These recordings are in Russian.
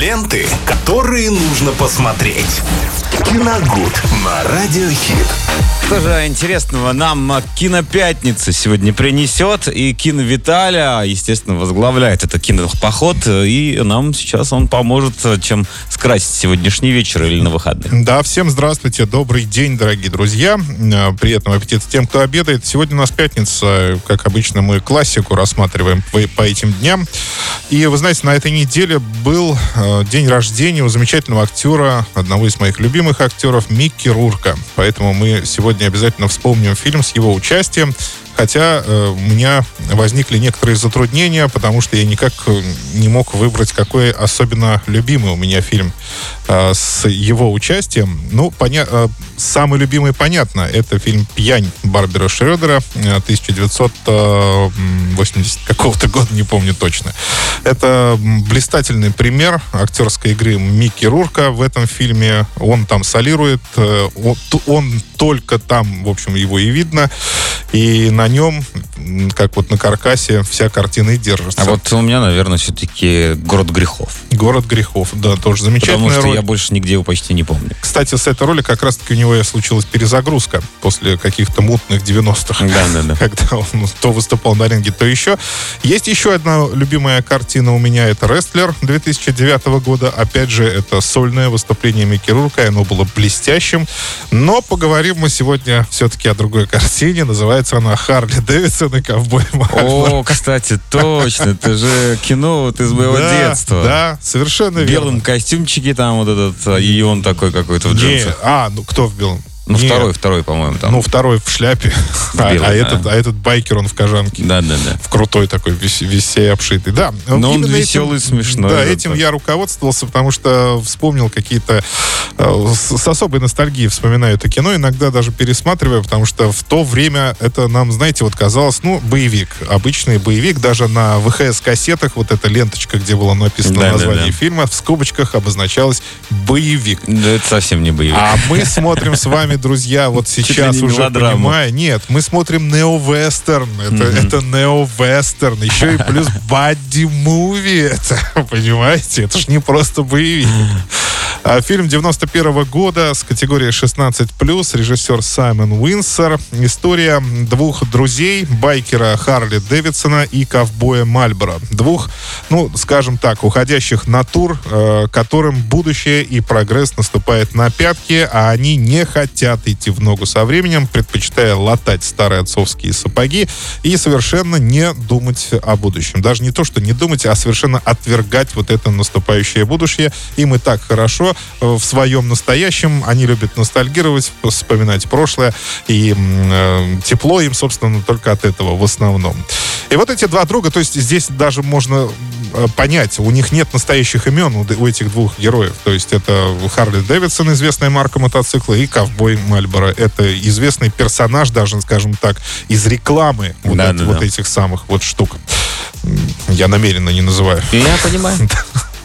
Ленты, которые нужно посмотреть. Киногуд на Радиохит. Что же интересного нам Кинопятница сегодня принесет. И Кино Виталя, естественно, возглавляет этот кинопоход. И нам сейчас он поможет, чем скрасить сегодняшний вечер или на выходных. Да, всем здравствуйте, добрый день, дорогие друзья. Э, приятного аппетита тем, кто обедает. Сегодня у нас пятница. Как обычно, мы классику рассматриваем по, по этим дням. И вы знаете, на этой неделе был э, день рождения у замечательного актера, одного из моих любимых актеров, Микки Рурка. Поэтому мы сегодня обязательно вспомним фильм с его участием. Хотя э, у меня возникли некоторые затруднения, потому что я никак э, не мог выбрать, какой особенно любимый у меня фильм э, с его участием. Ну, поня- самый любимый, понятно, это фильм «Пьянь» Барбера Шредера 1980 э, какого-то года, не помню точно. Это блистательный пример актерской игры Микки Рурка в этом фильме. Он там солирует, он только там, в общем, его и видно. И на нем, как вот на каркасе, вся картина и держится. А вот у меня, наверное, все-таки «Город грехов». «Город грехов», да, тоже замечательная Потому что роль. я больше нигде его почти не помню. Кстати, с этой роли как раз-таки у него случилась перезагрузка после каких-то мутных 90-х. Да, да, да. Когда он то выступал на ринге, то еще. Есть еще одна любимая картина у меня, это «Рестлер» 2009 года. Опять же, это сольное выступление Микки Рурка, оно было блестящим. Но поговорим мы сегодня все-таки о другой картине. Называется она «Харли Дэвидсон и ковбой Мальборо». О, кстати, точно, это же кино вот из моего Да, детства. Да, совершенно В верно. белом костюмчике там вот этот, и он такой какой-то в Не, джинсах. а, ну кто в белом? Ну, Не, второй, второй, по-моему, там. Ну, второй в шляпе, а, белом, а да. этот, а этот байкер, он в кожанке. да, да, да. В крутой такой, весь, обшитый. Да. Но он веселый, смешной, Да, да, этим так. я руководствовался, потому что вспомнил какие-то... э, с, с особой ностальгией вспоминаю это кино, иногда даже пересматриваю, потому что в то время это нам, знаете, вот казалось, ну, боевик. Обычный боевик, даже на ВХС-кассетах вот эта ленточка, где было написано Да, да, название да. фильма, в скобочках обозначалось «боевик». Да, это совсем не боевик. А мы смотрим с вами, друзья, вот сейчас не уже понимая. Нет, мы смотрим нео-вестерн. Это, это нео-вестерн. Еще и плюс бадди-муви это. Понимаете? Это ж не просто боевик. А, Фильм 91 года с категорией 16+, режиссер Саймон Уинсер. История двух друзей, байкера Харли Дэвидсона и ковбоя Мальборо. Двух, ну, скажем так, уходящих натур, э, которым будущее и прогресс наступает на пятки, а они не хотят идти в ногу со временем, предпочитая латать старые отцовские сапоги и совершенно не думать о будущем. Даже не то, что не думать, а совершенно отвергать вот это наступающее будущее. Им и так хорошо э, в своем настоящем. Они любят ностальгировать, вспоминать прошлое. И э, тепло им, собственно, только от этого в основном. И вот эти два друга, то есть здесь даже можно э, понять, у них нет настоящих имен у, этих двух героев. То есть это Харли Дэвидсон, известная марка мотоцикла, и Ковбой Мальборо. Это известный персонаж, даже, скажем так, из рекламы вот, Да, это- да, вот да. этих самых вот штук. Я намеренно не называю. Я понимаю.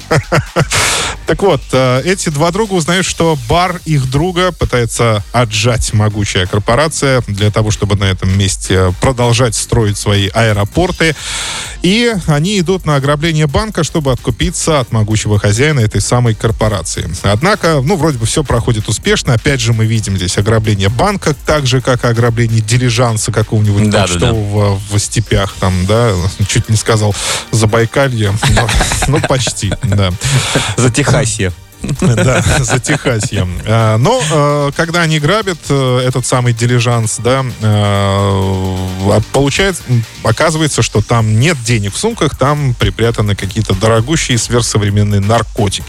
Так вот, э, эти два друга узнают, что бар их друга пытается отжать могучая корпорация для того, чтобы на этом месте продолжать строить свои аэропорты. И они идут на ограбление банка, чтобы откупиться от могучего хозяина этой самой корпорации. Однако, ну, вроде бы все проходит успешно. Опять же, мы видим здесь ограбление банка, так же, как и ограбление дилижанса какого-нибудь Да, да, почтового в степях, там, да, чуть не сказал Забайкалье, но, ну, почти, да. За Техасье. Да, за Техасьем. А, Но э, когда они грабят э, этот самый дилижанс, да, э, получается, оказывается, что там нет денег в сумках, там припрятаны какие-то дорогущие сверхсовременные наркотики.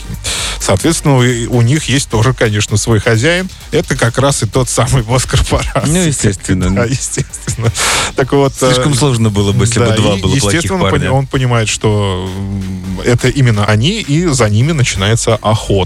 Соответственно, у, них есть тоже, конечно, свой хозяин. Это как раз и тот самый босс корпорации. Ну, естественно. Да, естественно. Так вот... э, Слишком сложно было бы, если бы да, два и, было естественно, парня. он понимает, что это именно они, и за ними начинается охота.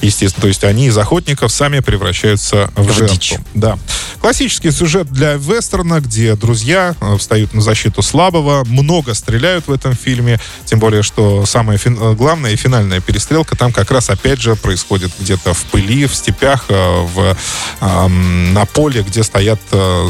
Естественно, то есть они из охотников сами превращаются в, В жертву. дичь. Да. Классический сюжет для вестерна, где друзья э, встают на защиту слабого, много стреляют в этом фильме, тем более, что самая фин- э, главная и финальная перестрелка там как раз опять же происходит где-то в пыли, в степях, э, в, на поле, где стоят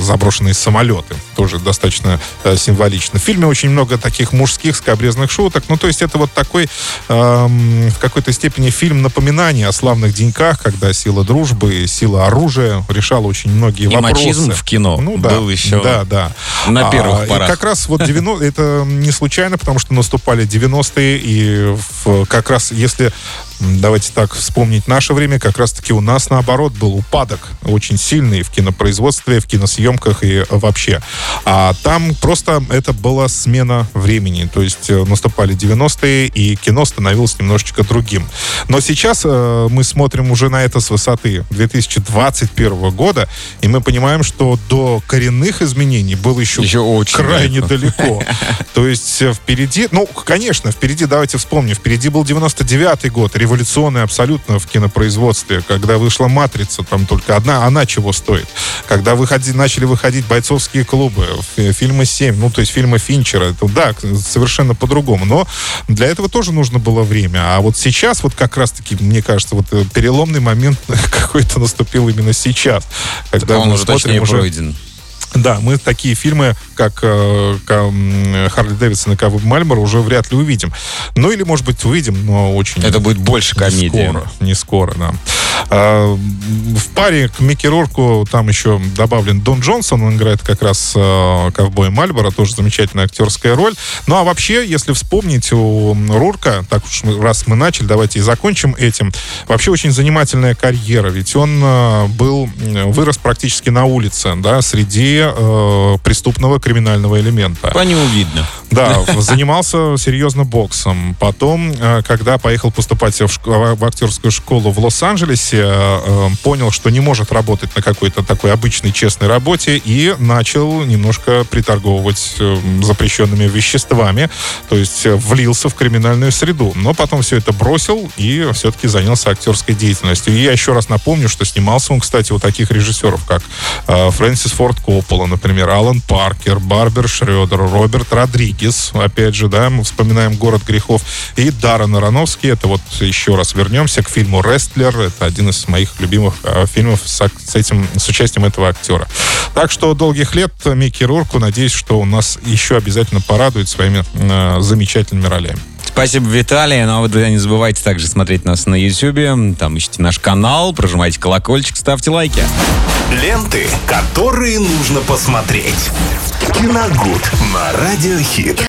заброшенные самолеты. Тоже достаточно э, символично. В фильме очень много таких мужских скобрезных шуток. Ну, то есть это вот такой эм, в какой-то степени фильм напоминания о славных деньках, когда сила дружбы, сила оружия решала очень многие И вопросы. мачизм в кино ну, да, был еще да, да. на первых А, порах. И как раз вот 90 это не случайно, потому что наступали 90-е, и в- как раз если давайте так вспомнить наше время, как раз-таки у нас, наоборот, был упадок очень сильный в кинопроизводстве, в киносъемках и вообще. А там просто это была смена времени. То есть э, наступали 90-е, и кино становилось немножечко другим. Но сейчас э, мы смотрим уже на это с высоты 2021 года, и мы понимаем, что до коренных изменений было еще, Еще очень крайне далеко. далеко. То есть э, впереди, ну, конечно, впереди, давайте вспомним, впереди был 99-й год, революционный абсолютно в кинопроизводстве, когда вышла «Матрица», там только одна, она чего стоит. Когда выходи, начали выходить бойцовские клубы, фи- фильмы «7», ну, то есть фильмы Финчера, это, да, совершенно по-другому. Но для этого тоже нужно было время. А вот сейчас, вот как раз-таки, мне кажется, вот э, переломный момент какой-то наступил именно сейчас. Когда Он уже смотрим точнее уже пройден. Да, мы такие фильмы, как э, Харли Дэвидсон и Ковы Мальборо уже вряд ли увидим. Ну или, может быть, увидим, но очень Это будет больше не комедии. скоро. Не скоро, да. А, в паре к Микки Рурку там еще добавлен Дон Джонсон, он играет как раз э, ковбоя Мальборо, тоже замечательная актерская роль. Ну а вообще, если вспомнить у Рурка, так уж раз мы начали, давайте и закончим этим. Вообще очень занимательная карьера, ведь он э, был, вырос практически на улице, да, среди э, преступного криминального элемента. По нему видно. Да, занимался серьезно боксом. Потом, когда поехал поступать в, в актерскую школу в Лос-Анджелесе, э, понял, что не может работать на какой-то такой обычной честной работе и начал немножко приторговывать э, запрещенными веществами, то есть э, влился в криминальную среду. Но потом все это бросил и все-таки занялся актерской деятельностью. И я еще раз напомню, что снимался он, кстати, у таких режиссеров, как э, Фрэнсис Форд Коппола, например, Алан Паркер, Барбер Шредер, Роберт Родригес, опять же, да, мы вспоминаем «Город грехов», и Даррен Аронофский, это вот еще раз вернемся к фильму «Рестлер», это один из моих любимых э, фильмов с, с этим, с участием этого актера. Так что долгих лет Микки Рурку, надеюсь, что он нас еще обязательно порадует своими э, замечательными ролями. Спасибо, Виталий. Ну, а вы не забывайте также смотреть нас на YouTube. Там ищите наш канал, прожимайте колокольчик, ставьте лайки. Ленты, которые нужно посмотреть. Киногуд на Радиохит.